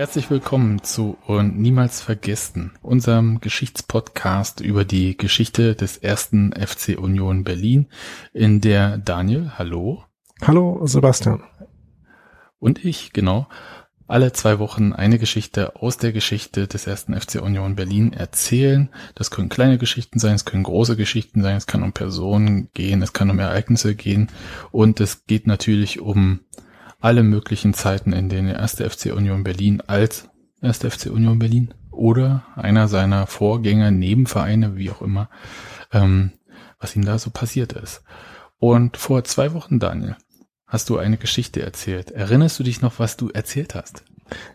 Herzlich willkommen zu Und Niemals Vergessen, unserem Geschichtspodcast über die Geschichte des ersten FC Union Berlin, in der Daniel, hallo. Hallo Sebastian. Und ich, genau, alle zwei Wochen eine Geschichte aus der Geschichte des ersten FC Union Berlin erzählen. Das können kleine Geschichten sein, es können große Geschichten sein, es kann um Personen gehen, es kann um Ereignisse gehen und es geht natürlich um alle möglichen Zeiten, in denen der erste FC Union Berlin als erste FC Union Berlin oder einer seiner Vorgänger, Nebenvereine, wie auch immer, ähm, was ihm da so passiert ist. Und vor zwei Wochen, Daniel, hast du eine Geschichte erzählt. Erinnerst du dich noch, was du erzählt hast?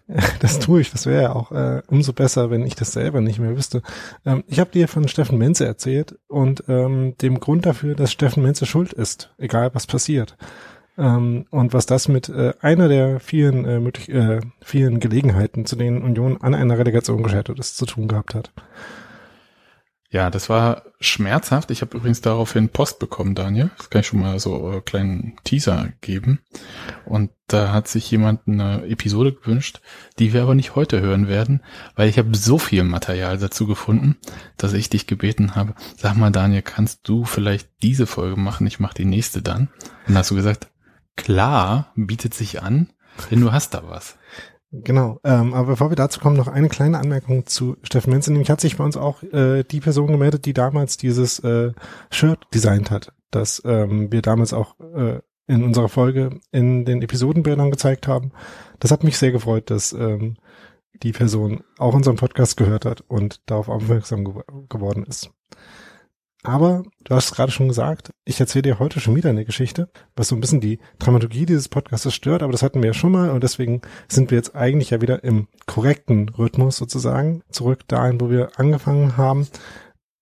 Das tue ich. Das wäre ja auch äh, umso besser, wenn ich das selber nicht mehr wüsste. Ähm, ich habe dir von Steffen Menze erzählt und ähm, dem Grund dafür, dass Steffen Menze schuld ist, egal was passiert. Ähm, und was das mit äh, einer der vielen, äh, möglich, äh, vielen Gelegenheiten, zu denen Union an einer Relegation gescheitert ist, zu tun gehabt hat. Ja, das war schmerzhaft. Ich habe übrigens daraufhin Post bekommen, Daniel. Das kann ich schon mal so einen kleinen Teaser geben. Und da hat sich jemand eine Episode gewünscht, die wir aber nicht heute hören werden, weil ich habe so viel Material dazu gefunden, dass ich dich gebeten habe, sag mal Daniel, kannst du vielleicht diese Folge machen? Ich mache die nächste dann. Und dann hast du gesagt, klar, bietet sich an, denn du hast da was. Genau, ähm, aber bevor wir dazu kommen, noch eine kleine Anmerkung zu Steffen Menzel. Nämlich hat sich bei uns auch äh, die Person gemeldet, die damals dieses äh, Shirt designt hat, das ähm, wir damals auch äh, in unserer Folge in den Episodenbildern gezeigt haben. Das hat mich sehr gefreut, dass ähm, die Person auch unseren Podcast gehört hat und darauf aufmerksam ge geworden ist. Aber du hast gerade schon gesagt, ich erzähle dir heute schon wieder eine Geschichte, was so ein bisschen die Dramaturgie dieses Podcasts stört, aber das hatten wir ja schon mal und deswegen sind wir jetzt eigentlich ja wieder im korrekten Rhythmus sozusagen zurück dahin, wo wir angefangen haben.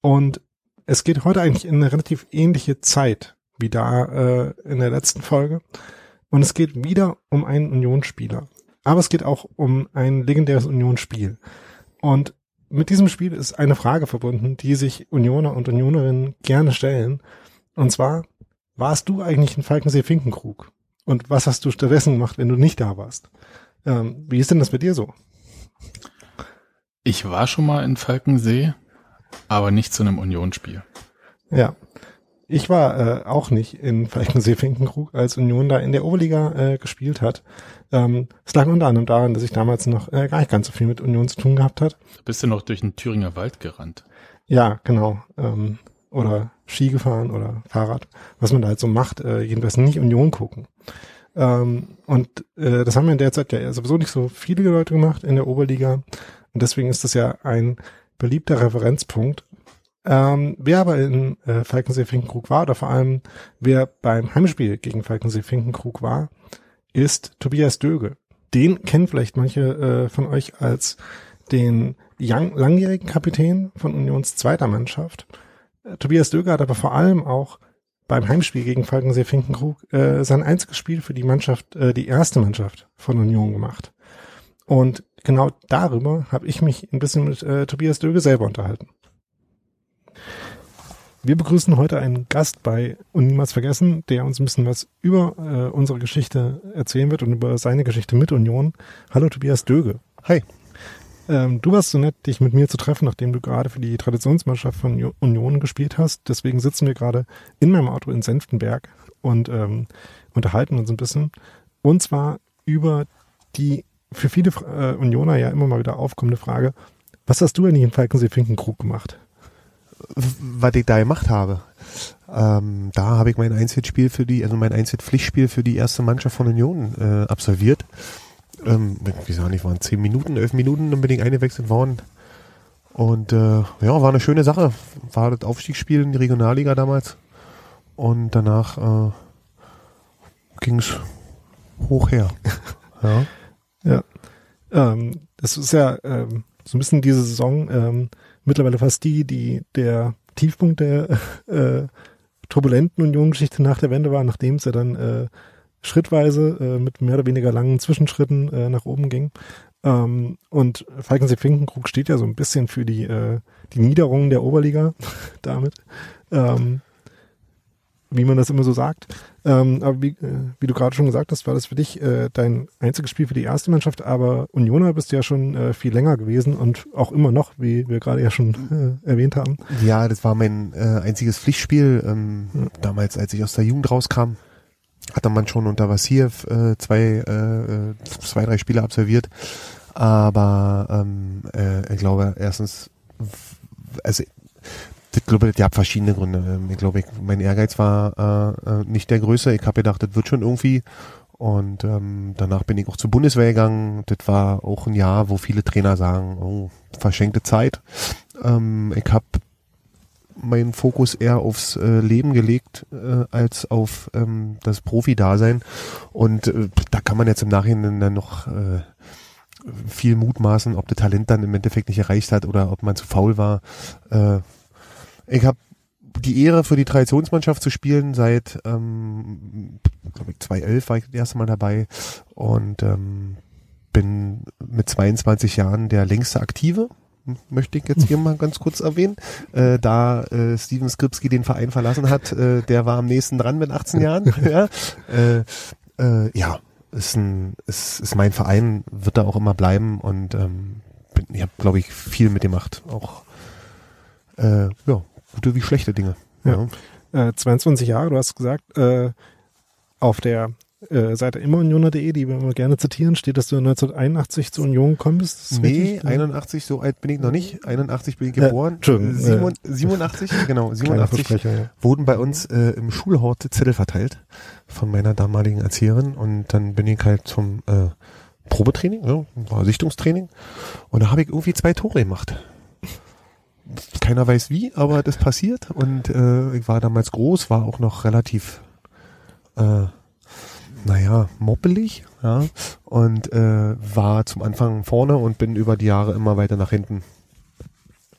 Und es geht heute eigentlich in eine relativ ähnliche Zeit wie da äh, in der letzten Folge. Und es geht wieder um einen Unionsspieler. Aber es geht auch um ein legendäres Unionsspiel. Und mit diesem Spiel ist eine Frage verbunden, die sich Unioner und Unionerinnen gerne stellen. Und zwar, warst du eigentlich in Falkensee-Finkenkrug? Und was hast du stattdessen gemacht, wenn du nicht da warst? Ähm, wie ist denn das bei dir so? Ich war schon mal in Falkensee, aber nicht zu einem Unionsspiel. Ja. Ich war äh, auch nicht in Falkensee-Finkenkrug, als Union da in der Oberliga äh, gespielt hat. Ähm, es lag unter anderem daran, dass ich damals noch äh, gar nicht ganz so viel mit Union zu tun gehabt hat. Bist du noch durch den Thüringer Wald gerannt? Ja, genau. Ähm, oder Ski gefahren oder Fahrrad, was man da halt so macht, äh, jedenfalls nicht Union gucken. Ähm, und äh, das haben wir in der Zeit ja sowieso nicht so viele Leute gemacht in der Oberliga. Und deswegen ist das ja ein beliebter Referenzpunkt. Ähm, wer aber in äh, Falkensee-Finkenkrug war, oder vor allem wer beim Heimspiel gegen Falkensee-Finkenkrug war, ist Tobias Döge. Den kennen vielleicht manche äh, von euch als den young, langjährigen Kapitän von Unions zweiter Mannschaft. Äh, Tobias Döge hat aber vor allem auch beim Heimspiel gegen Falkensee-Finkenkrug äh, sein einziges Spiel für die Mannschaft, äh, die erste Mannschaft von Union gemacht. Und genau darüber habe ich mich ein bisschen mit äh, Tobias Döge selber unterhalten. Wir begrüßen heute einen Gast bei und niemals vergessen, der uns ein bisschen was über äh, unsere Geschichte erzählen wird und über seine Geschichte mit Union. Hallo Tobias Döge. Hi. Ähm, du warst so nett, dich mit mir zu treffen, nachdem du gerade für die Traditionsmannschaft von Union gespielt hast. Deswegen sitzen wir gerade in meinem Auto in Senftenberg und ähm, unterhalten uns ein bisschen. Und zwar über die für viele äh, Unioner ja immer mal wieder aufkommende Frage, was hast du eigentlich in Falkensee-Finkenkrug gemacht? Was ich da gemacht habe. Ähm, da habe ich mein Einzelspiel für die, also mein Einzelpflichtspiel für die erste Mannschaft von Union äh, absolviert. Ähm, wie sagen nicht, waren zehn Minuten, elf Minuten, dann bin ich eingewechselt worden. Und äh, ja, war eine schöne Sache. War das Aufstiegsspiel in die Regionalliga damals. Und danach äh, ging es hoch her. ja. Ja. Ähm, das ist ja ähm, so ein bisschen diese Saison ähm, mittlerweile fast die, die der Tiefpunkt der äh, turbulenten Union-Geschichte nach der Wende war, nachdem es ja dann äh, schrittweise äh, mit mehr oder weniger langen Zwischenschritten äh, nach oben ging. Ähm, und Falkensee Finkenkrug steht ja so ein bisschen für die, äh, die Niederung der Oberliga damit. Ähm, wie man das immer so sagt. Ähm, aber wie, äh, wie du gerade schon gesagt hast, war das für dich äh, dein einziges Spiel für die erste Mannschaft, aber Unioner bist du ja schon äh, viel länger gewesen und auch immer noch, wie wir gerade ja schon äh, erwähnt haben. Ja, das war mein äh, einziges Pflichtspiel. Ähm, ja. Damals, als ich aus der Jugend rauskam, hatte man schon unter Vassiev äh, zwei, zwei, drei Spiele absolviert. Aber ähm, äh, ich glaube, erstens, also ich glaube, das gab verschiedene Gründe. Ähm, ich glaube, ich, mein Ehrgeiz war äh, äh, nicht der größte. Ich habe gedacht, das wird schon irgendwie. Und ähm, danach bin ich auch zur Bundeswehr gegangen. Das war auch ein Jahr, wo viele Trainer sagen, oh, verschenkte Zeit. Ähm, ich habe meinen Fokus eher aufs äh, Leben gelegt äh, als auf ähm, das Profi-Dasein. Und äh, da kann man jetzt im Nachhinein dann noch äh, viel mutmaßen, ob das Talent dann im Endeffekt nicht erreicht hat oder ob man zu faul war. Äh, ich habe die Ehre für die Traditionsmannschaft zu spielen seit ähm, glaube ich 2011 war ich das erste Mal dabei und ähm, bin mit 22 Jahren der längste Aktive möchte ich jetzt hier mal ganz kurz erwähnen. Äh, da äh, Steven Skripski den Verein verlassen hat, äh, der war am nächsten dran mit 18 Jahren. ja, äh, äh, ja ist, ein, ist, ist mein Verein, wird da auch immer bleiben und ähm, bin, ich habe, glaube ich, viel mitgemacht. Auch äh, ja, gute wie schlechte Dinge. Ja. ja. Äh, 22 Jahre, du hast gesagt, äh, auf der äh, Seite immerunioner.de, die wir immer gerne zitieren, steht, dass du 1981 zur Union gekommen bist. Nee, 81, so alt bin ich noch nicht. 81 bin ich geboren. Äh, 87, genau, 87 ja. wurden bei uns äh, im Schulhort Zettel verteilt von meiner damaligen Erzieherin und dann bin ich halt zum äh, Probetraining, ja, war Sichtungstraining und da habe ich irgendwie zwei Tore gemacht keiner weiß wie, aber das passiert. Und äh, ich war damals groß, war auch noch relativ, äh, naja, moppelig, ja. Und äh, war zum Anfang vorne und bin über die Jahre immer weiter nach hinten.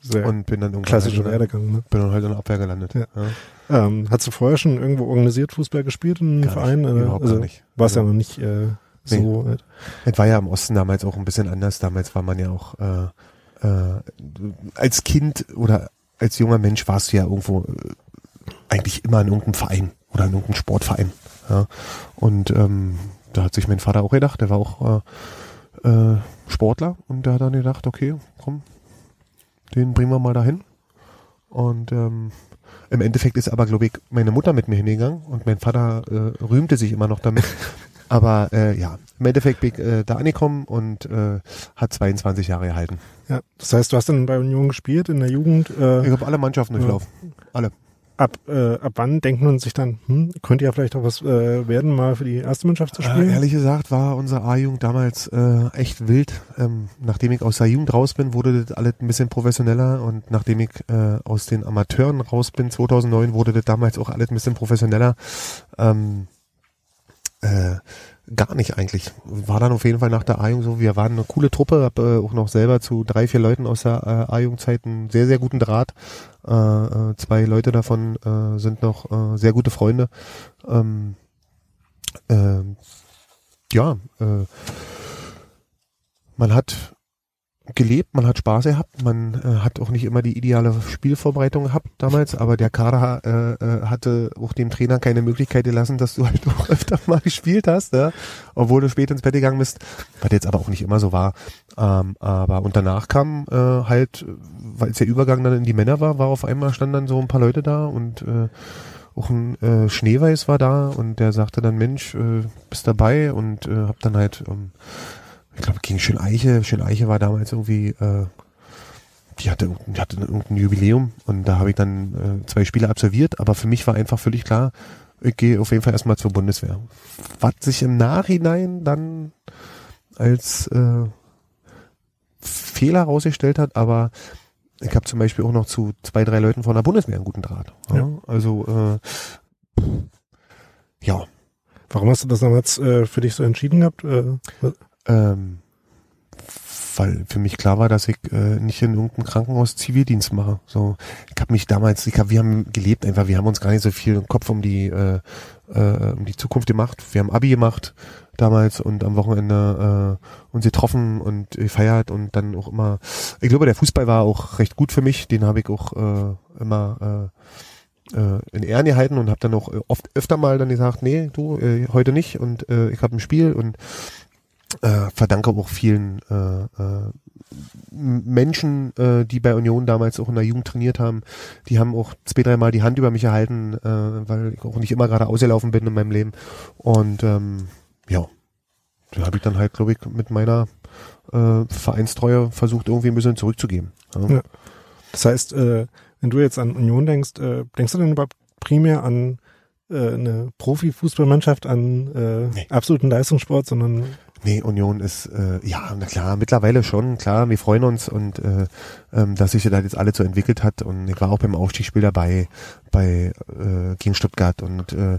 Sehr und bin dann irgendwann klassischer halt, Werdegang, ne? Bin dann halt in der Abwehr gelandet. Ja. ja. Ähm, hast du vorher schon irgendwo organisiert Fußball gespielt in einem Verein? Nicht, überhaupt also, gar nicht. War es also, ja noch nicht äh, so. Nee. Es war ja im Osten damals auch ein bisschen anders. Damals war man ja auch äh, äh, als Kind oder als junger Mensch warst du ja irgendwo äh, eigentlich immer in irgendeinem Verein oder in irgendeinem Sportverein. Ja. Und ähm, da hat sich mein Vater auch gedacht, der war auch äh, äh, Sportler und der hat dann gedacht, okay, komm, den bringen wir mal dahin. Und ähm, im Endeffekt ist aber, glaube ich, meine Mutter mit mir hingegangen und mein Vater äh, rühmte sich immer noch damit. aber äh, ja, im Endeffekt bin ich äh, da angekommen und äh, hat 22 Jahre gehalten. Ja, das heißt, du hast dann bei Union gespielt in der Jugend. Äh, ich habe alle Mannschaften durchlaufen. Alle. Ab, äh, ab wann denkt man sich dann, hm, könnte ja vielleicht auch was äh, werden, mal für die erste Mannschaft zu spielen? Äh, ehrlich gesagt war unsere A-Jugend damals äh, echt wild. Ähm, nachdem ich aus der Jugend raus bin, wurde das alles ein bisschen professioneller und nachdem ich äh, aus den Amateuren raus bin, 2009, wurde das damals auch alles ein bisschen professioneller. Ähm, äh, Gar nicht eigentlich. War dann auf jeden Fall nach der A-Jugend so, wir waren eine coole Truppe, hab äh, auch noch selber zu drei, vier Leuten aus der äh, A-Jugendzeit einen sehr, sehr guten Draht. Äh, äh, zwei Leute davon äh, sind noch äh, sehr gute Freunde. Ähm, äh, ja, äh, man hat gelebt, man hat Spaß gehabt, man äh, hat auch nicht immer die ideale Spielvorbereitung gehabt damals, aber der Kader äh, äh, hatte auch dem Trainer keine Möglichkeit gelassen, dass du halt auch öfter mal gespielt hast, ja? obwohl du spät ins Bett gegangen bist, was jetzt aber auch nicht immer so war. Ähm, aber und danach kam äh, halt, weil es der Übergang dann in die Männer war, war auf einmal standen dann so ein paar Leute da und äh, auch ein äh, Schneeweiß war da und der sagte dann, Mensch, äh, bist dabei und äh, hab dann halt ähm, ich glaube gegen Schöneiche, Schöneiche war damals irgendwie äh, die hatte, die hatte irgendein Jubiläum und da habe ich dann äh, zwei Spiele absolviert, aber für mich war einfach völlig klar, ich gehe auf jeden Fall erstmal zur Bundeswehr. Was sich im Nachhinein dann als äh, Fehler herausgestellt hat, aber ich habe zum Beispiel auch noch zu zwei, drei Leuten von der Bundeswehr einen guten Draht. Ja? Ja. Also äh, ja, Warum hast du das damals äh, für dich so entschieden gehabt? Äh, ähm, weil für mich klar war, dass ich äh, nicht in irgendeinem Krankenhaus Zivildienst mache. So, ich habe mich damals, ich hab, wir haben gelebt einfach, wir haben uns gar nicht so viel im Kopf um die äh, äh, um die Zukunft gemacht. Wir haben Abi gemacht damals und am Wochenende äh, uns getroffen und gefeiert und dann auch immer. Ich glaube, der Fußball war auch recht gut für mich. Den habe ich auch äh, immer äh, äh, in Ehren gehalten und habe dann auch oft öfter mal dann gesagt, nee, du äh, heute nicht und äh, ich habe ein Spiel und äh, verdanke auch vielen äh, äh, Menschen, äh, die bei Union damals auch in der Jugend trainiert haben, die haben auch zwei, dreimal die Hand über mich erhalten, äh, weil ich auch nicht immer gerade ausgelaufen bin in meinem Leben. Und ähm, ja, da habe ich dann halt, glaube ich, mit meiner äh, Vereinstreue versucht, irgendwie ein bisschen zurückzugeben. Ja. Ja. Das heißt, äh, wenn du jetzt an Union denkst, äh, denkst du denn überhaupt primär an äh, eine Profifußballmannschaft, an äh, Nee. absoluten Leistungssport, sondern Nee, Union ist, äh, ja, na klar, mittlerweile schon, klar, wir freuen uns und äh, ähm, dass sich das jetzt alles so entwickelt hat und ich war auch beim Aufstiegsspiel dabei, bei äh, gegen Stuttgart und äh,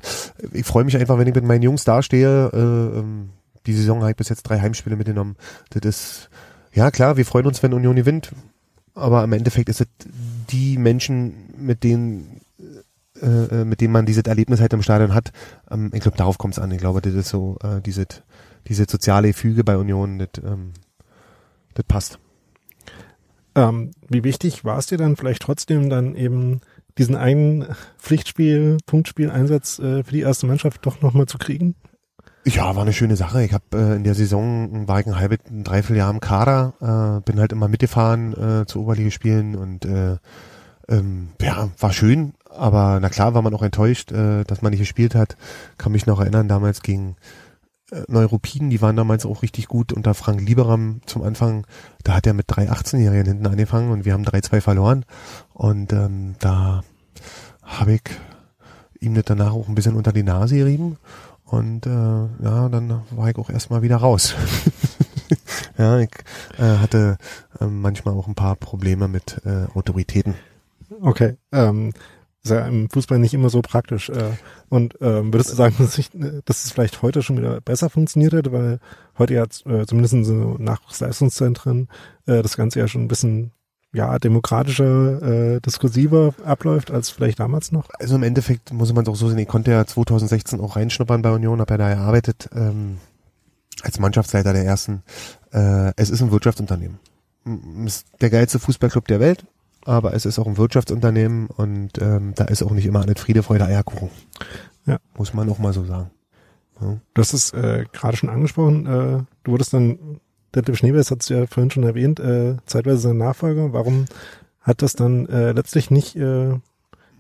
ich freue mich einfach, wenn ich mit meinen Jungs dastehe, äh, ähm, die Saison habe ich bis jetzt drei Heimspiele mitgenommen, das ist, ja klar, wir freuen uns, wenn Union gewinnt, aber im Endeffekt ist es die Menschen, mit denen äh, äh, mit denen man dieses Erlebnis halt im Stadion hat, ähm, ich glaube, darauf kommt es an. Ich glaube, das ist so, äh, diese, diese soziale Füge bei Union, das, ähm, das passt. ähm, wie wichtig war es dir dann vielleicht trotzdem dann eben diesen einen Pflichtspiel, Punktspiel-Einsatz äh, für die erste Mannschaft doch nochmal zu kriegen? Ja, war eine schöne Sache. Ich habe äh, in der Saison war ich ein halbes, ein Dreivierteljahr im Kader, äh, bin halt immer mitgefahren äh, zu Oberligaspielen und äh, ähm, ja, war schön, aber na klar war man auch enttäuscht, äh, dass man nicht gespielt hat. Kann mich noch erinnern, damals gegen äh, Neuruppin, die waren damals auch richtig gut unter Frank Lieberam zum Anfang. Da hat er mit drei 18-Jährigen hinten angefangen und wir haben 3-2 verloren. Und ähm, da habe ich ihm das danach auch ein bisschen unter die Nase gerieben. Und äh, ja, dann war ich auch erstmal wieder raus. ja, ich äh, hatte äh, manchmal auch ein paar Probleme mit äh, Autoritäten. Okay, ähm, ist ja im Fußball nicht immer so praktisch. Äh, und ähm, würdest du sagen, dass, ich, dass es vielleicht heute schon wieder besser funktioniert hätte, weil heute ja äh, zumindest in so Nachwuchsleistungszentren äh, das Ganze ja schon ein bisschen ja demokratischer, äh, diskursiver abläuft als vielleicht damals noch? Also im Endeffekt muss man es auch so sehen, ich konnte ja 2016 auch reinschnuppern bei Union, habe ja da gearbeitet ähm, als Mannschaftsleiter der ersten. Äh, es ist ein Wirtschaftsunternehmen. Ist der geilste Fußballclub der Welt, aber es ist auch ein Wirtschaftsunternehmen und ähm, da ist auch nicht immer alles Friede, Freude, Eierkuchen. Ja. Muss man auch mal so sagen. Ja. Du hast es äh, gerade schon angesprochen, äh, du wurdest dann, Detlef Schneeweiß hat es ja vorhin schon erwähnt, äh, zeitweise sein Nachfolger. Warum hat das dann äh, letztlich nicht, äh,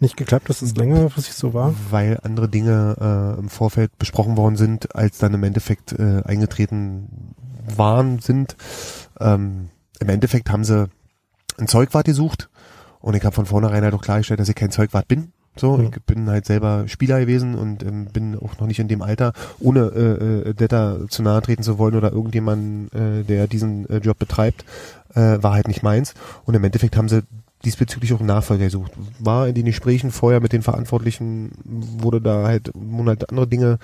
nicht geklappt, dass es längerfristig so war? Weil andere Dinge äh, im Vorfeld besprochen worden sind, als dann im Endeffekt äh, eingetreten waren, sind. Ähm, Im Endeffekt haben sie ein Zeugwart gesucht und ich habe von vornherein halt auch klargestellt, dass ich kein Zeugwart bin. So, Mhm. ich bin halt selber Spieler gewesen und ähm, bin auch noch nicht in dem Alter, ohne äh, äh, Detta zu nahe treten zu wollen oder irgendjemanden, äh, der diesen äh, Job betreibt, äh, war halt nicht meins. Und im Endeffekt haben sie diesbezüglich auch einen Nachfolger gesucht. War in den Gesprächen vorher mit den Verantwortlichen, wurde da halt, wurden halt andere Dinge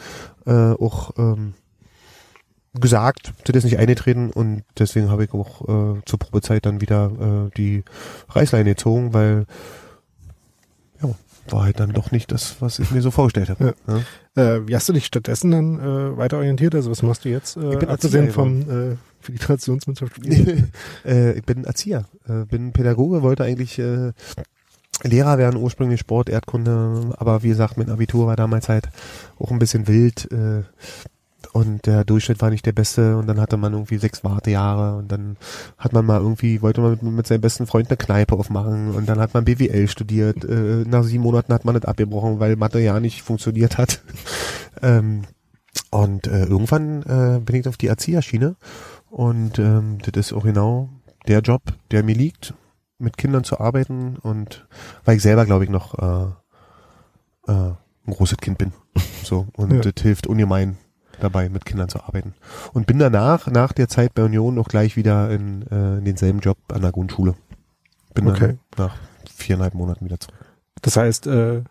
äh, auch ähm, gesagt, sind jetzt nicht eingetreten und deswegen habe ich auch äh, zur Probezeit dann wieder äh, die Reißleine gezogen, weil ja, war halt dann doch nicht das, was ich mir so vorgestellt habe. Ja. Äh, wie hast du dich stattdessen dann äh, weiter orientiert? Also was machst du jetzt, äh, Ich bin abgesehen Erzieher vom äh, Filtrationsmannschaft? äh, ich bin Erzieher, äh, bin Pädagoge, wollte eigentlich äh, Lehrer werden, ursprünglich Sport, Erdkunde, aber wie gesagt, mein Abitur war damals halt auch ein bisschen wild äh, und der Durchschnitt war nicht der beste und dann hatte man irgendwie sechs Wartejahre und dann hat man mal irgendwie, wollte man mit, mit seinem besten Freund eine Kneipe aufmachen und dann hat man BWL studiert. Äh, nach sieben Monaten hat man das abgebrochen, weil Mathe ja nicht funktioniert hat. ähm, und äh, irgendwann äh, bin ich auf die Erzieherschiene und ähm, das ist auch genau der Job, der mir liegt. mit Kindern zu arbeiten und weil ich selber, glaube ich, noch äh, äh, ein großes Kind bin. So, und Ja. das hilft ungemein dabei, mit Kindern zu arbeiten. Und bin danach, nach der Zeit bei Union, auch gleich wieder in, äh, in denselben Job an der Grundschule. Bin Okay. dann nach viereinhalb Monaten wieder zurück. Das heißt, äh,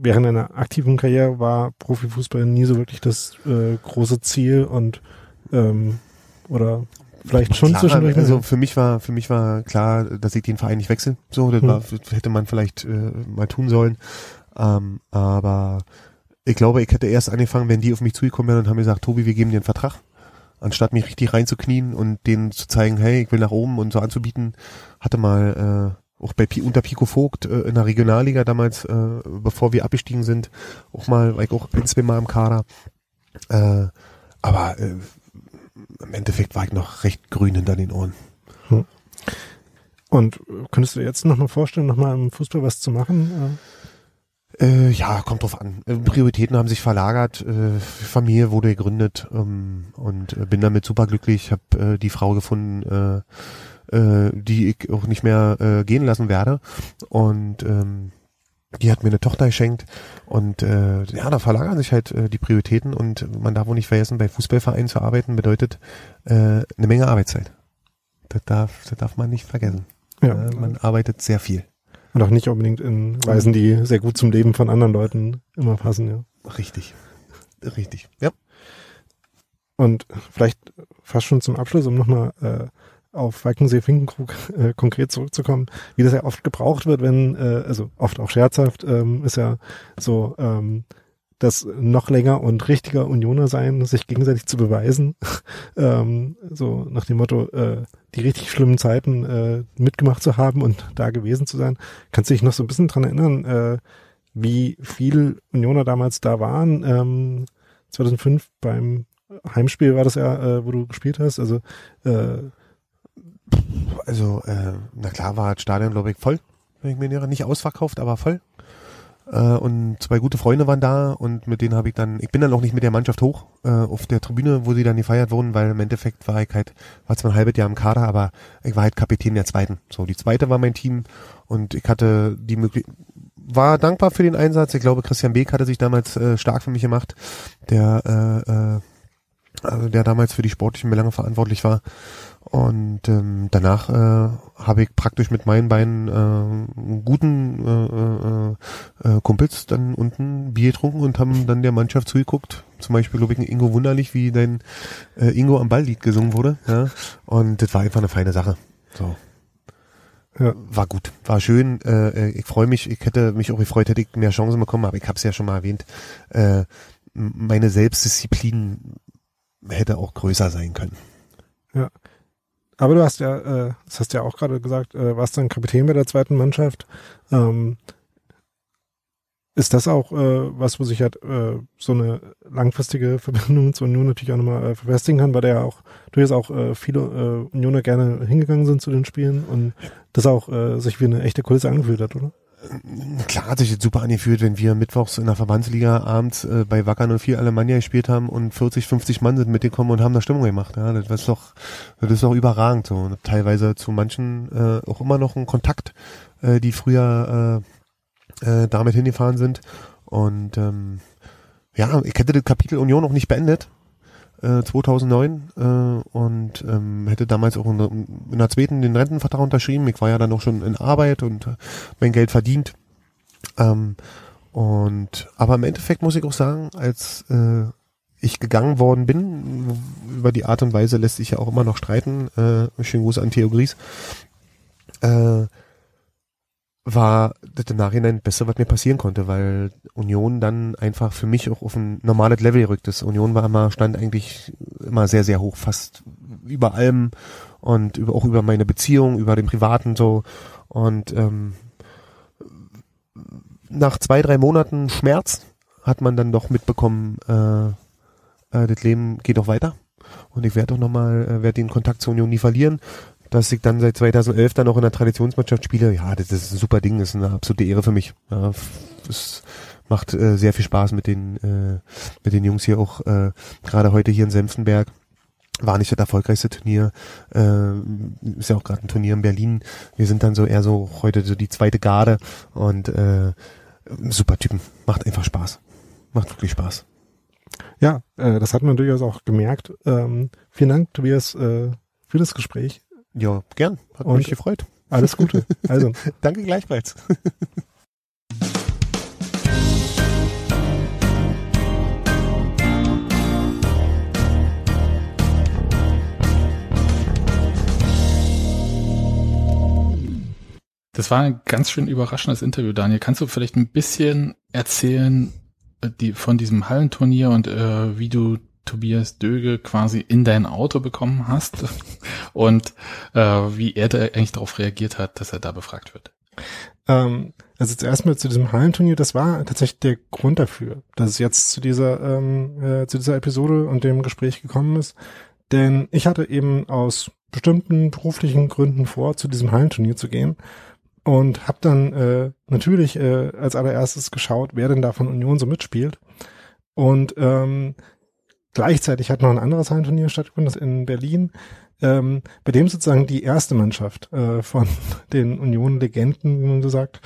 während deiner aktiven Karriere war Profifußball nie so wirklich das äh, große Ziel und ähm, oder vielleicht schon Klar, zwischendurch. Also für mich war für mich war klar, dass ich den Verein nicht wechsle. So, das Hm. war, hätte man vielleicht äh, mal tun sollen. Ähm, aber ich glaube, ich hätte erst angefangen, wenn die auf mich zugekommen wären und haben gesagt, Tobi, wir geben dir einen Vertrag. Anstatt mich richtig reinzuknien und denen zu zeigen, hey, ich will nach oben und so anzubieten, hatte mal äh, auch bei Pi unter Pico Vogt äh, in der Regionalliga damals, äh, bevor wir abgestiegen sind, auch mal, war ich auch ein, zwei Mal im Kader. Äh, aber äh, im Endeffekt war ich noch recht grün hinter den Ohren. Und äh, könntest du dir jetzt nochmal vorstellen, nochmal im Fußball was zu machen? Äh, ja, kommt drauf an. Äh, Prioritäten haben sich verlagert, äh, Familie wurde gegründet ähm, und äh, bin damit superglücklich. Habe äh, die Frau gefunden, äh, äh, die ich auch nicht mehr äh, gehen lassen werde. Und ähm, die hat mir eine Tochter geschenkt und äh, ja, da verlagern sich halt äh, die Prioritäten und man darf wohl nicht vergessen, bei Fußballvereinen zu arbeiten bedeutet äh, eine Menge Arbeitszeit. Das darf, das darf man nicht vergessen. Ja. Äh, man arbeitet sehr viel. Und auch nicht unbedingt in Weisen, die sehr gut zum Leben von anderen Leuten immer passen, ja. Richtig. Richtig. Ja. Und vielleicht fast schon zum Abschluss, um nochmal äh, auf Weichensee-Finkenkrug äh, konkret zurückzukommen, wie das ja oft gebraucht wird, wenn, äh, also oft auch scherzhaft, ähm, ist ja so, ähm, das noch länger und richtiger Unioner sein, sich gegenseitig zu beweisen, ähm, so nach dem Motto, äh, die richtig schlimmen Zeiten äh, mitgemacht zu haben und da gewesen zu sein. Kannst du dich noch so ein bisschen dran erinnern, äh, wie viel Unioner damals da waren? Ähm, 2005 beim Heimspiel war das ja, äh, wo du gespielt hast. Also äh, Also, äh, na klar war das Stadion, glaube ich, voll, wenn ich mir erinnere. Nicht ausverkauft, aber voll. Äh, und zwei gute Freunde waren da und mit denen habe ich dann, ich bin dann auch nicht mit der Mannschaft hoch äh, auf der Tribüne, wo sie dann gefeiert wurden, weil im Endeffekt war ich halt, war zwar ein halbes Jahr im Kader, aber ich war halt Kapitän der zweiten. So, die zweite war mein Team und ich hatte die Möglichkeit, war dankbar für den Einsatz. Ich glaube, Christian Beek hatte sich damals äh, stark für mich gemacht, der, äh, äh, also der damals für die sportlichen Belange verantwortlich war. Und ähm, danach äh, habe ich praktisch mit meinen beiden äh, guten äh, äh, äh, Kumpels dann unten Bier getrunken und haben dann der Mannschaft zugeguckt. Zum Beispiel, glaube ich, Ingo Wunderlich, wie dein äh, Ingo am Balllied gesungen wurde. Ja? Und das war einfach eine feine Sache. So. Ja. War gut, war schön. Äh, ich freue mich, ich hätte mich auch gefreut, hätte ich mehr Chancen bekommen, aber ich habe es ja schon mal erwähnt. Äh, meine Selbstdisziplin hätte auch größer sein können. Ja. Aber du hast ja, äh, das hast ja auch gerade gesagt, äh, warst dann Kapitän bei der zweiten Mannschaft. Ähm, ist das auch äh, was, wo sich halt äh, so eine langfristige Verbindung zur Union natürlich auch nochmal äh, verfestigen kann, weil da ja auch durchaus auch äh, viele äh, Unioner gerne hingegangen sind zu den Spielen und das auch äh, sich wie eine echte Kulisse angefühlt hat, oder? Klar hat sich jetzt super angefühlt, wenn wir mittwochs in der Verbandsliga abends äh, bei Wacker 04 Alemannia gespielt haben und 40, 50 Mann sind mitgekommen und haben da Stimmung gemacht. Ja, das ist doch, das ist doch überragend so. Und teilweise zu manchen äh, auch immer noch ein Kontakt, äh, die früher äh, äh, damit hingefahren sind. Und ähm, ja, ich hätte das Kapitel Union noch nicht beendet. Äh, 2009 äh, und ähm, hätte damals auch in, in der zweiten den Rentenvertrag unterschrieben. Ich war ja dann auch schon in Arbeit und äh, mein Geld verdient. Ähm, und aber im Endeffekt muss ich auch sagen, als äh, ich gegangen worden bin, über die Art und Weise lässt sich ja auch immer noch streiten. Äh, schönen Gruß an Theo Gries. Äh, war das im Nachhinein Beste, was mir passieren konnte, weil Union dann einfach für mich auch auf ein normales Level gerückt ist. Union war immer, stand eigentlich immer sehr, sehr hoch, fast über allem und über, auch über meine Beziehung, über den Privaten so. Und ähm, nach zwei, drei Monaten Schmerz hat man dann doch mitbekommen, äh, äh, das Leben geht auch weiter. Und ich werde auch nochmal, äh, werde den Kontakt zur Union nie verlieren. Dass ich dann seit 2011 dann auch in der Traditionsmannschaft spiele, ja, das ist ein super Ding, das ist eine absolute Ehre für mich. Ja, es macht äh, sehr viel Spaß mit den, äh, mit den Jungs hier auch, äh, gerade heute hier in Senftenberg. war nicht das erfolgreichste Turnier. Äh, ist ja auch gerade ein Turnier in Berlin. Wir sind dann so eher so heute so die zweite Garde und äh, super Typen. Macht einfach Spaß. Macht wirklich Spaß. Ja, äh, das hat man durchaus auch gemerkt. Ähm, vielen Dank, Tobias, äh, für das Gespräch. Ja, gern. Hat Und mich gefreut. Alles Gute. Also, Danke gleichfalls. Das war ein ganz schön überraschendes Interview, Daniel. Kannst du vielleicht ein bisschen erzählen äh, die, von diesem Hallenturnier und äh, wie du Tobias Döge quasi in dein Auto bekommen hast und äh, wie er da eigentlich darauf reagiert hat, dass er da befragt wird? ähm, also zuerst mal zu diesem Hallenturnier, das war tatsächlich der Grund dafür, dass es jetzt zu dieser, ähm, äh, zu dieser Episode und dem Gespräch gekommen ist. Denn ich hatte eben aus bestimmten beruflichen Gründen vor, zu diesem Hallenturnier zu gehen und habe dann äh, natürlich äh, als allererstes geschaut, wer denn da von Union so mitspielt. Und ähm, gleichzeitig hat noch ein anderes Hallenturnier stattgefunden, das in Berlin, ähm, bei dem sozusagen die erste Mannschaft äh, von den Union-Legenden, wie man so sagt,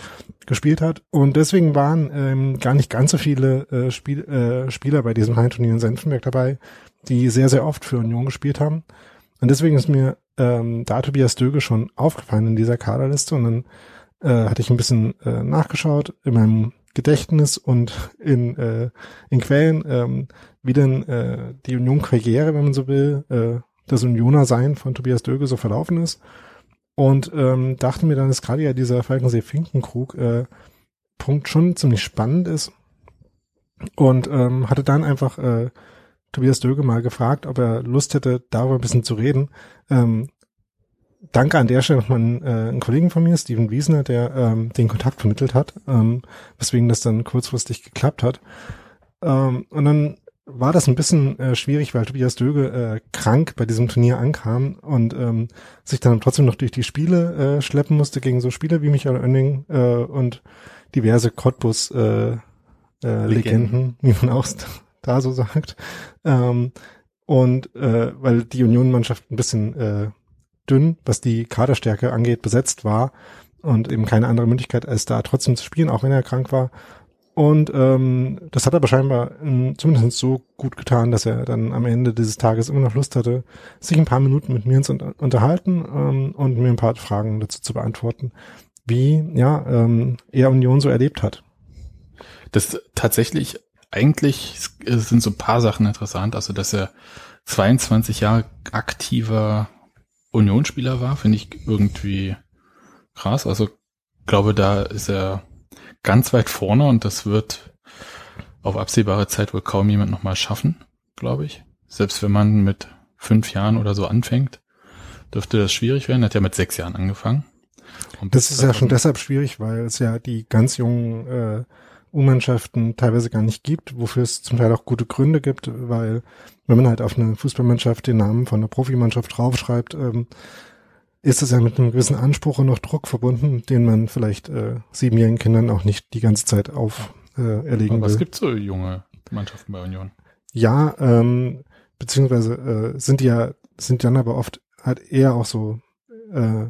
gespielt hat. Und deswegen waren ähm, gar nicht ganz so viele äh, Spiel, äh, Spieler bei diesem Hallenturnier in Senftenberg dabei, die sehr, sehr oft für Union gespielt haben. Und deswegen ist mir ähm, da Tobias Döge schon aufgefallen in dieser Kaderliste und dann äh, hatte ich ein bisschen äh, nachgeschaut in meinem Gedächtnis und in, äh, in Quellen, ähm, wie denn äh, die Union-Karriere, wenn man so will, äh, das Unioner-Sein von Tobias Döge so verlaufen ist. Und ähm, dachte mir dann, dass gerade ja dieser Falkensee-Finkenkrug äh, Punkt schon ziemlich spannend ist. Und ähm, hatte dann einfach äh, Tobias Döge mal gefragt, ob er Lust hätte, darüber ein bisschen zu reden. Ähm, danke an der Stelle nochmal an äh, einen Kollegen von mir, Steven Wiesner, der ähm, den Kontakt vermittelt hat, ähm, weswegen das dann kurzfristig geklappt hat. Ähm, und dann war das ein bisschen äh, schwierig, weil Tobias Döge äh, krank bei diesem Turnier ankam und ähm, sich dann trotzdem noch durch die Spiele äh, schleppen musste gegen so Spieler wie Michael Oenning äh, und diverse Cottbus äh, äh, Legenden, wie man auch da so sagt. Ähm, und äh, weil die Union-Mannschaft ein bisschen äh, dünn, was die Kaderstärke angeht, besetzt war und eben keine andere Möglichkeit, als da trotzdem zu spielen, auch wenn er krank war. Und ähm, das hat aber scheinbar ähm, zumindest so gut getan, dass er dann am Ende dieses Tages immer noch Lust hatte, sich ein paar Minuten mit mir zu unterhalten ähm, und mir ein paar Fragen dazu zu beantworten, wie ja ähm, er Union so erlebt hat. Das tatsächlich, eigentlich sind so ein paar Sachen interessant. Also, dass er 22 Jahre aktiver Unionsspieler war, finde ich irgendwie krass. Also, glaube, da ist er ganz weit vorne und das wird auf absehbare Zeit wohl kaum jemand nochmal schaffen, glaube ich. Selbst wenn man mit fünf Jahren oder so anfängt, dürfte das schwierig werden. Hat ja mit sechs Jahren angefangen. Und das ist ja schon deshalb schwierig, weil es ja die ganz jungen äh, U-Mannschaften teilweise gar nicht gibt, wofür es zum Teil auch gute Gründe gibt, weil wenn man halt auf eine Fußballmannschaft den Namen von einer Profimannschaft draufschreibt, ähm, ist es ja mit einem gewissen Anspruch und noch Druck verbunden, den man vielleicht äh, siebenjährigen Kindern auch nicht die ganze Zeit auf äh, erlegen Aber will. es gibt so junge Mannschaften bei Union. Ja, ähm, beziehungsweise äh, sind die ja, sind dann aber oft halt eher auch so äh,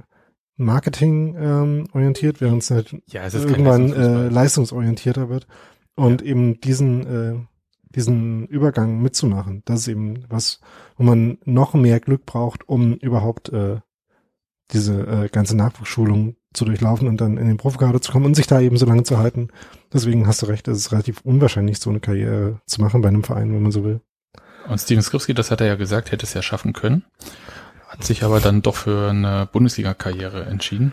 Marketing ähm, orientiert, während es halt Ja, es irgendwann äh, leistungsorientierter wird. Und eben diesen, äh, diesen Übergang mitzumachen, das ist eben was, wo man noch mehr Glück braucht, um überhaupt äh, diese äh, ganze Nachwuchsschulung zu durchlaufen und dann in den Profikader zu kommen und sich da eben so lange zu halten. Deswegen hast du recht, es ist relativ unwahrscheinlich, so eine Karriere zu machen bei einem Verein, wenn man so will. Und Steven Skripski, das hat er ja gesagt, hätte es ja schaffen können. Hat sich aber dann doch für eine Bundesliga-Karriere entschieden,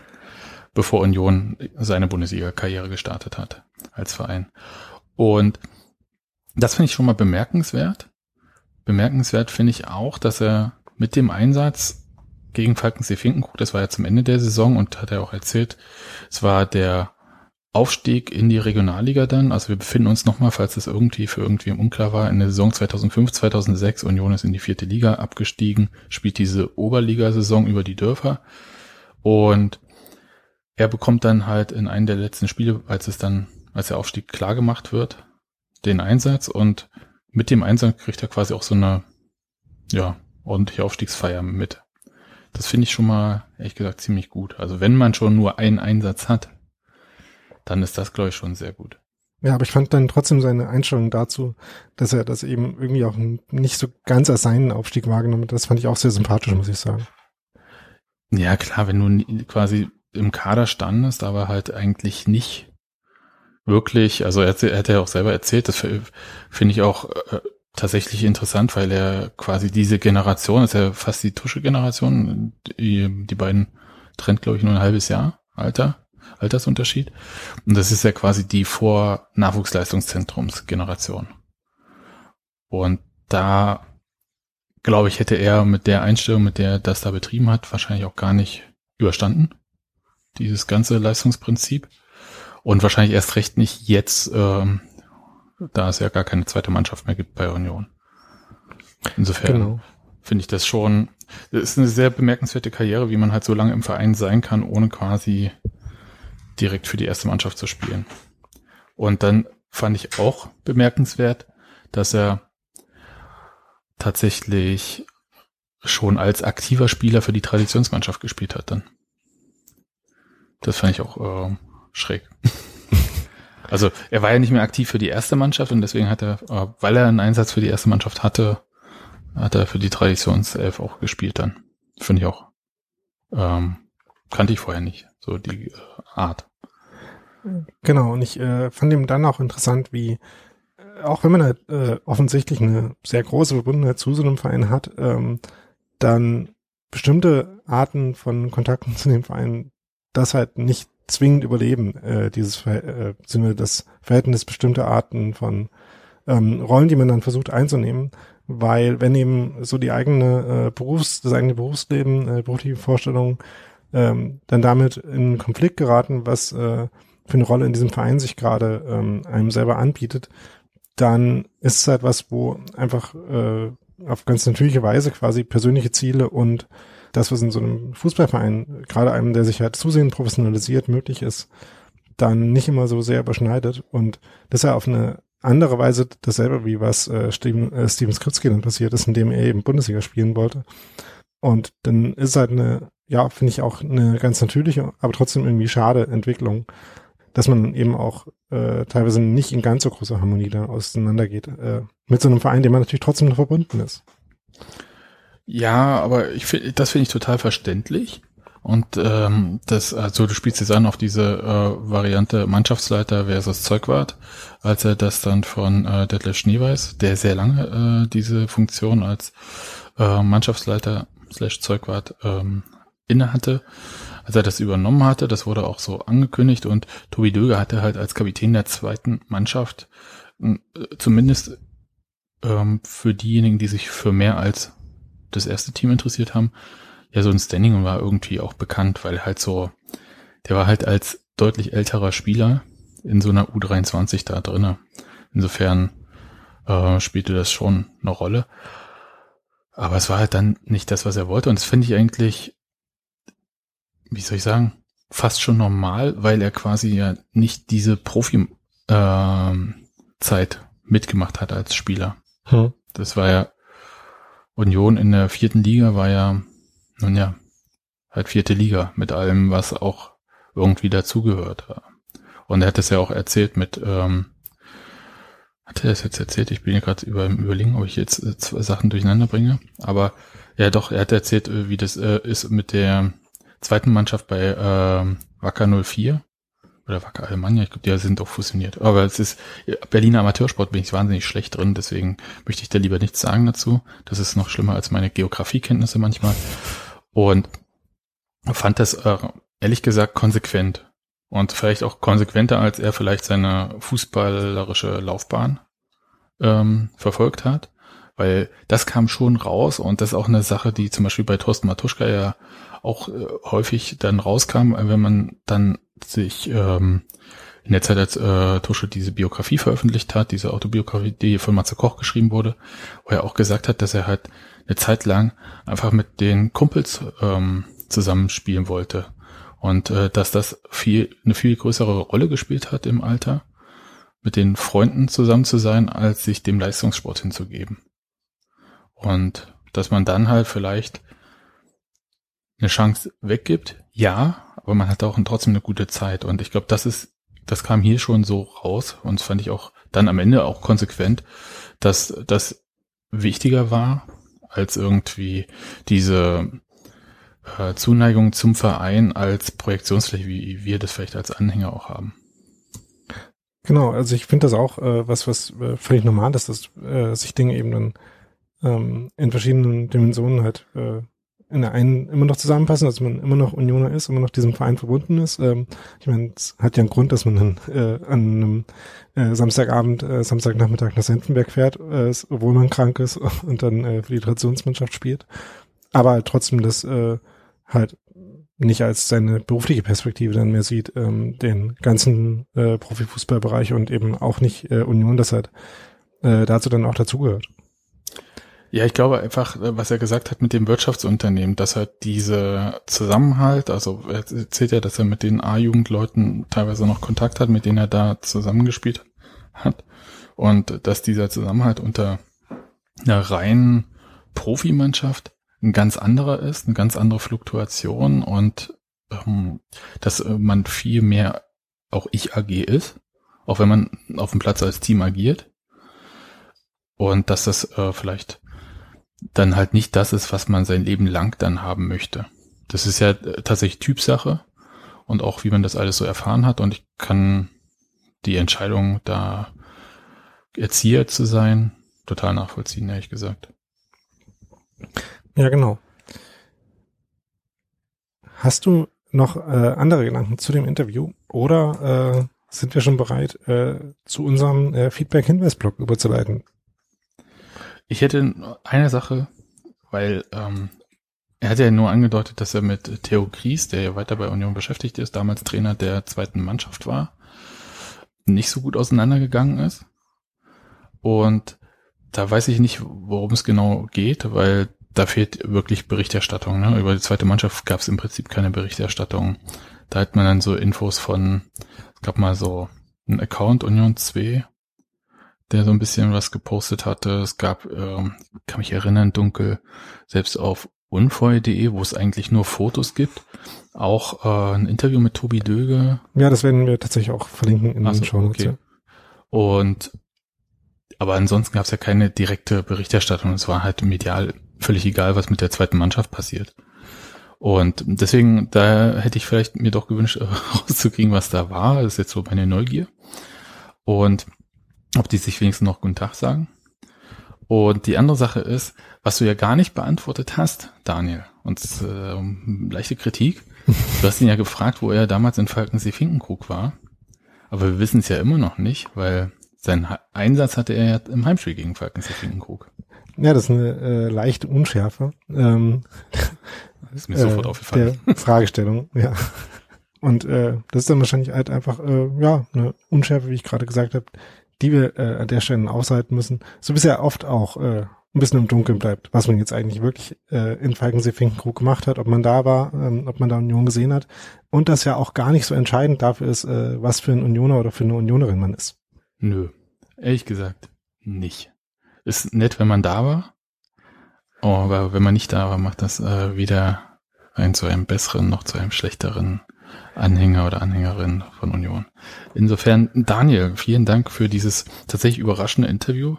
bevor Union seine Bundesliga-Karriere gestartet hat als Verein. Und das finde ich schon mal bemerkenswert. Bemerkenswert finde ich auch, dass er mit dem Einsatz gegen Falkensee Finkenkrug, das war ja zum Ende der Saison und hat er auch erzählt, es war der Aufstieg in die Regionalliga dann. Also wir befinden uns nochmal, falls das irgendwie für irgendwie im Unklar war, in der Saison 2005, 2006. Union ist in die vierte Liga abgestiegen, spielt diese Oberligasaison über die Dörfer und er bekommt dann halt in einem der letzten Spiele, als es dann, als der Aufstieg klar gemacht wird, den Einsatz und mit dem Einsatz kriegt er quasi auch so eine, ja, ordentliche Aufstiegsfeier mit. Das finde ich schon mal, ehrlich gesagt, ziemlich gut. Also wenn man schon nur einen Einsatz hat, dann ist das, glaube ich, schon sehr gut. Ja, aber ich fand dann trotzdem seine Einstellung dazu, dass er das eben irgendwie auch nicht so ganz als seinen Aufstieg wahrgenommen hat. Das fand ich auch sehr sympathisch, muss ich sagen. Ja, klar, wenn du quasi im Kader standest, aber halt eigentlich nicht wirklich, also er, er hat ja auch selber erzählt, das finde ich auch äh, tatsächlich interessant, weil er quasi diese Generation, ist ja fast die Tusche-Generation, die, die beiden trennt, glaube ich, nur ein halbes Jahr Alter, Altersunterschied. Und das ist ja quasi die Vor-Nachwuchsleistungszentrums-Generation. Und da, glaube ich, hätte er mit der Einstellung, mit der er das da betrieben hat, wahrscheinlich auch gar nicht überstanden. Dieses ganze Leistungsprinzip. Und wahrscheinlich erst recht nicht jetzt, ähm, da es ja gar keine zweite Mannschaft mehr gibt bei Union. Insofern genau. finde ich das schon, das ist eine sehr bemerkenswerte Karriere, wie man halt so lange im Verein sein kann, ohne quasi direkt für die erste Mannschaft zu spielen. Und dann fand ich auch bemerkenswert, dass er tatsächlich schon als aktiver Spieler für die Traditionsmannschaft gespielt hat dann. Das fand ich auch äh, schräg. Also er war ja nicht mehr aktiv für die erste Mannschaft und deswegen hat er, äh, weil er einen Einsatz für die erste Mannschaft hatte, hat er für die Traditionself auch gespielt dann. Finde ich auch. Ähm, kannte ich vorher nicht, so die äh, Art. Genau, und ich äh, fand ihm dann auch interessant, wie, äh, auch wenn man halt, äh, offensichtlich eine sehr große Verbundenheit zu so einem Verein hat, ähm, dann bestimmte Arten von Kontakten zu dem Verein das halt nicht zwingend überleben, äh, dieses äh, das Verhältnis bestimmter Arten von ähm, Rollen, die man dann versucht einzunehmen, weil wenn eben so die eigene äh, Berufs, das eigene Berufsleben, äh, berufliche Vorstellungen ähm, dann damit in Konflikt geraten, was äh, für eine Rolle in diesem Verein sich gerade ähm, einem selber anbietet, dann ist es halt was, wo einfach äh, auf ganz natürliche Weise quasi persönliche Ziele und das, was in so einem Fußballverein, gerade einem, der sich halt zusehend professionalisiert, möglich ist, dann nicht immer so sehr überschneidet und das ist ja auf eine andere Weise dasselbe, wie was äh, Steven, äh, Steven Skripski dann passiert ist, indem er eben Bundesliga spielen wollte. Und dann ist halt eine, ja, finde ich auch eine ganz natürliche, aber trotzdem irgendwie schade Entwicklung, dass man eben auch äh, teilweise nicht in ganz so großer Harmonie dann auseinandergeht äh, mit so einem Verein, dem man natürlich trotzdem noch verbunden ist. Ja, aber ich finde, das finde ich total verständlich. Und ähm, das, also du spielst jetzt an auf diese äh, Variante Mannschaftsleiter versus Zeugwart, als er das dann von äh, Detlef Schneeweiß, der sehr lange äh, diese Funktion als äh, Mannschaftsleiter slash Zeugwart ähm, inne hatte, als er das übernommen hatte, das wurde auch so angekündigt und Tobi Döger hatte halt als Kapitän der zweiten Mannschaft äh, zumindest ähm, für diejenigen, die sich für mehr als das erste Team interessiert haben, ja, so ein Standing war irgendwie auch bekannt, weil halt so, der war halt als deutlich älterer Spieler in so einer U23 da drinne. Insofern äh, spielte das schon eine Rolle. Aber es war halt dann nicht das, was er wollte. Und das finde ich eigentlich, wie soll ich sagen, fast schon normal, weil er quasi ja nicht diese Profi-Zeit äh, mitgemacht hat als Spieler. Hm. Das war ja Union in der vierten Liga war ja, nun ja, halt vierte Liga mit allem, was auch irgendwie dazugehört. Und er hat es ja auch erzählt mit, ähm, hat er das jetzt erzählt? Ich bin ja gerade über, überlegen, ob ich jetzt äh, zwei Sachen durcheinander bringe. Aber ja doch, er hat erzählt, äh, wie das äh, ist mit der zweiten Mannschaft bei äh, Wacker 04 oder Wacker Alemannia, ich glaube, die sind auch fusioniert. Aber es ist, Berliner Amateursport bin ich wahnsinnig schlecht drin, deswegen möchte ich da lieber nichts sagen dazu. Das ist noch schlimmer als meine Geografiekenntnisse manchmal. Und fand das äh, ehrlich gesagt konsequent. Und vielleicht auch konsequenter, als er vielleicht seine fußballerische Laufbahn ähm, verfolgt hat. Weil das kam schon raus und das ist auch eine Sache, die zum Beispiel bei Thorsten Matuschka ja auch äh, häufig dann rauskam, wenn man dann sich ähm, in der Zeit, als äh, Tusche diese Biografie veröffentlicht hat, diese Autobiografie, die von Matze Koch geschrieben wurde, wo er auch gesagt hat, dass er halt eine Zeit lang einfach mit den Kumpels ähm, zusammenspielen wollte und äh, dass das viel eine viel größere Rolle gespielt hat im Alter, mit den Freunden zusammen zu sein, als sich dem Leistungssport hinzugeben. Und dass man dann halt vielleicht eine Chance weggibt, ja, aber man hat auch trotzdem eine gute Zeit. Und ich glaube, das ist, das kam hier schon so raus und das fand ich auch dann am Ende auch konsequent, dass das wichtiger war als irgendwie diese äh, Zuneigung zum Verein als Projektionsfläche, wie wir das vielleicht als Anhänger auch haben. Genau, also ich finde das auch äh, was, was äh, völlig normal ist, dass äh, sich Dinge eben dann ähm, in verschiedenen Dimensionen halt äh, in der einen immer noch zusammenpassen, dass man immer noch Unioner ist, immer noch diesem Verein verbunden ist. Ähm, ich meine, es hat ja einen Grund, dass man dann äh, an einem äh, Samstagabend, äh, Samstagnachmittag nach Senfenberg fährt, äh, obwohl man krank ist und dann äh, für die Traditionsmannschaft spielt. Aber halt trotzdem das äh, halt nicht als seine berufliche Perspektive dann mehr sieht, ähm, den ganzen äh, Profifußballbereich und eben auch nicht äh, Union, das halt äh, dazu dann auch dazugehört. Ja, ich glaube einfach, äh, was er gesagt hat mit dem Wirtschaftsunternehmen, dass er diese Zusammenhalt, also er erzählt ja, dass er mit den A-Jugendleuten teilweise noch Kontakt hat, mit denen er da zusammengespielt hat. Und dass dieser Zusammenhalt unter einer reinen Profimannschaft ein ganz anderer ist, eine ganz andere Fluktuation und ähm, dass äh, man viel mehr auch ich AG ist, auch wenn man auf dem Platz als Team agiert. Und dass das äh, vielleicht dann halt nicht das ist, was man sein Leben lang dann haben möchte. Das ist ja äh, tatsächlich Typsache und auch wie man das alles so erfahren hat und ich kann die Entscheidung da Erzieher zu sein total nachvollziehen, ehrlich gesagt. Ja, genau. Hast du noch äh, andere Gedanken zu dem Interview oder äh, sind wir schon bereit, äh, zu unserem äh, Feedback-Hinweis-Blog überzuleiten? Ich hätte eine Sache, weil ähm, er hat ja nur angedeutet, dass er mit Theo Gries, der ja weiter bei Union beschäftigt ist, damals Trainer der zweiten Mannschaft war, nicht so gut auseinandergegangen ist. Und da weiß ich nicht, worum es genau geht, weil da fehlt wirklich Berichterstattung. Ne? Über die zweite Mannschaft gab es im Prinzip keine Berichterstattung. Da hat man dann so Infos von, es gab mal so einen Account Union 2, der so ein bisschen was gepostet hatte. Es gab, ähm, kann mich erinnern, dunkel, selbst auf unfeu.de, wo es eigentlich nur Fotos gibt, auch äh, ein Interview mit Tobi Döge. Ja, das werden wir tatsächlich auch verlinken in den Show okay. Und aber ansonsten gab es ja keine direkte Berichterstattung. Es war halt medial völlig egal, was mit der zweiten Mannschaft passiert. Und deswegen, da hätte ich vielleicht mir doch gewünscht, rauszukriegen, was da war. Das ist jetzt so meine Neugier. Und ob die sich wenigstens noch guten Tag sagen. Und die andere Sache ist, was du ja gar nicht beantwortet hast, Daniel, und äh, leichte Kritik. Du hast ihn ja gefragt, wo er damals in Falkensee-Finkenkrug war. Aber wir wissen es ja immer noch nicht, weil sein Einsatz hatte er ja im Heimspiel gegen Falkensee-Finkenkrug. Ja, das ist eine äh, leichte Unschärfe. Ähm, das ist mir sofort äh, aufgefallen. Der Fragestellung, ja. Und äh, das ist dann wahrscheinlich halt einfach, äh, ja, eine Unschärfe, wie ich gerade gesagt habe, die wir äh, an der Stelle aushalten müssen. So ja oft auch äh, ein bisschen im Dunkeln bleibt, was man jetzt eigentlich wirklich äh, in Falkensee-Finkenkrug gemacht hat, ob man da war, ähm, ob man da Union gesehen hat. Und das ja auch gar nicht so entscheidend dafür ist, äh, was für ein Unioner oder für eine Unionerin man ist. Nö, ehrlich gesagt nicht. Ist nett, wenn man da war, aber wenn man nicht da war, macht das äh, weder einen zu einem besseren noch zu einem schlechteren Anhänger oder Anhängerin von Union. Insofern, Daniel, vielen Dank für dieses tatsächlich überraschende Interview.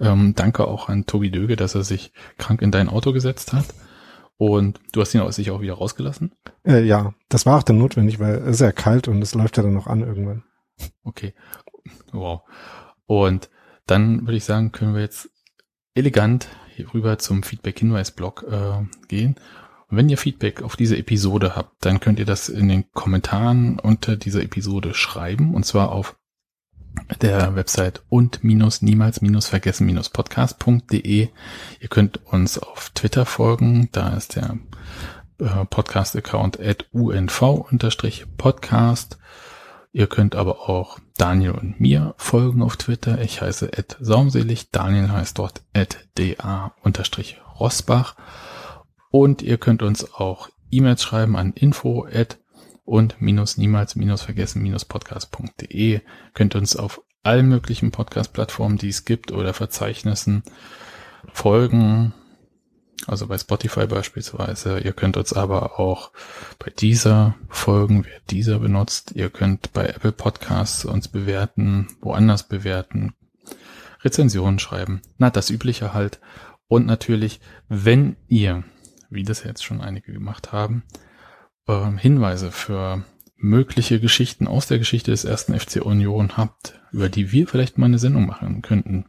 Ähm, danke auch an Tobi Döge, dass er sich krank in dein Auto gesetzt hat. Und du hast ihn aus sich auch wieder rausgelassen? Äh, ja, das war auch dann notwendig, weil es ist ja kalt und es läuft ja dann noch an irgendwann. Okay. Wow. Und dann würde ich sagen, können wir jetzt elegant hier rüber zum Feedback-Hinweis-Blog äh, gehen. Wenn ihr Feedback auf diese Episode habt, dann könnt ihr das in den Kommentaren unter dieser Episode schreiben. Und zwar auf der Website und minus niemals minus vergessen minus podcast.de. Ihr könnt uns auf Twitter folgen. Da ist der äh, Podcast-Account at unv-podcast. Ihr könnt aber auch Daniel und mir folgen auf Twitter. Ich heiße Ed Saumselig. Daniel heißt dort Ed da-rosbach. Und ihr könnt uns auch E-Mails schreiben an info at und minus niemals minus vergessen minus podcast.de. Könnt uns auf allen möglichen Podcast-Plattformen, die es gibt oder Verzeichnissen folgen. also bei Spotify beispielsweise. Ihr könnt uns aber auch bei dieser folgen, wer dieser benutzt. Ihr könnt bei Apple Podcasts uns bewerten, woanders bewerten, Rezensionen schreiben. Na, das Übliche halt. Und natürlich, wenn ihr, wie das jetzt schon einige gemacht haben, äh, Hinweise für mögliche Geschichten aus der Geschichte des ersten FC Union habt, über die wir vielleicht mal eine Sendung machen könnten,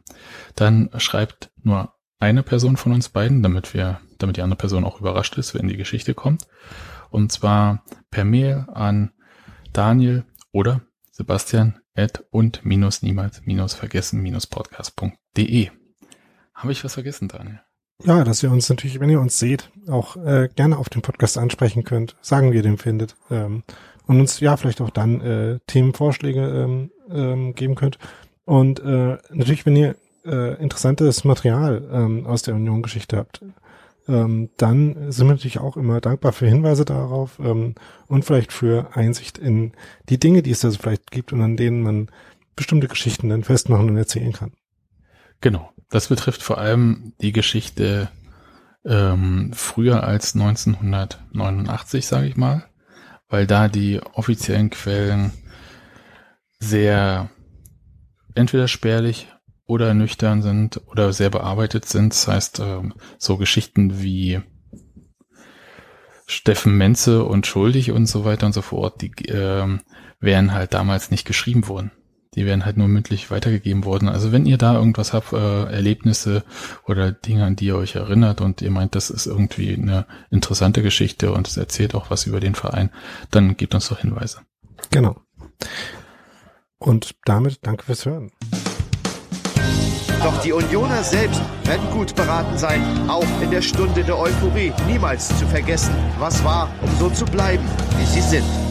dann schreibt nur eine Person von uns beiden, damit wir, damit die andere Person auch überrascht ist, wenn die Geschichte kommt. Und zwar per Mail an Daniel oder Sebastian at und minus niemals minus vergessen minus podcast.de. Habe ich was vergessen, Daniel? Ja, dass ihr uns natürlich, wenn ihr uns seht, auch äh, gerne auf den Podcast ansprechen könnt, sagen, wie ihr den findet. Ähm, und uns ja vielleicht auch dann äh, Themenvorschläge ähm, ähm, geben könnt. Und äh, natürlich, wenn ihr äh, interessantes Material ähm, aus der Union-Geschichte habt, ähm, dann sind wir natürlich auch immer dankbar für Hinweise darauf ähm, und vielleicht für Einsicht in die Dinge, die es da so vielleicht gibt und an denen man bestimmte Geschichten dann festmachen und erzählen kann. Genau. Das betrifft vor allem die Geschichte ähm, früher als 1989, sage ich mal weil da die offiziellen Quellen sehr entweder spärlich oder nüchtern sind oder sehr bearbeitet sind. Das heißt, ähm, so Geschichten wie Steffen Menze und Schuldig und so weiter und so fort, die äh, wären halt damals nicht geschrieben worden. Die werden halt nur mündlich weitergegeben worden. Also wenn ihr da irgendwas habt, äh, Erlebnisse oder Dinge, an die ihr euch erinnert und ihr meint, das ist irgendwie eine interessante Geschichte und es erzählt auch was über den Verein, dann gebt uns doch Hinweise. Genau. Und damit danke fürs Hören. Doch die Unioner selbst werden gut beraten sein, auch in der Stunde der Euphorie niemals zu vergessen, was war, um so zu bleiben, wie sie sind.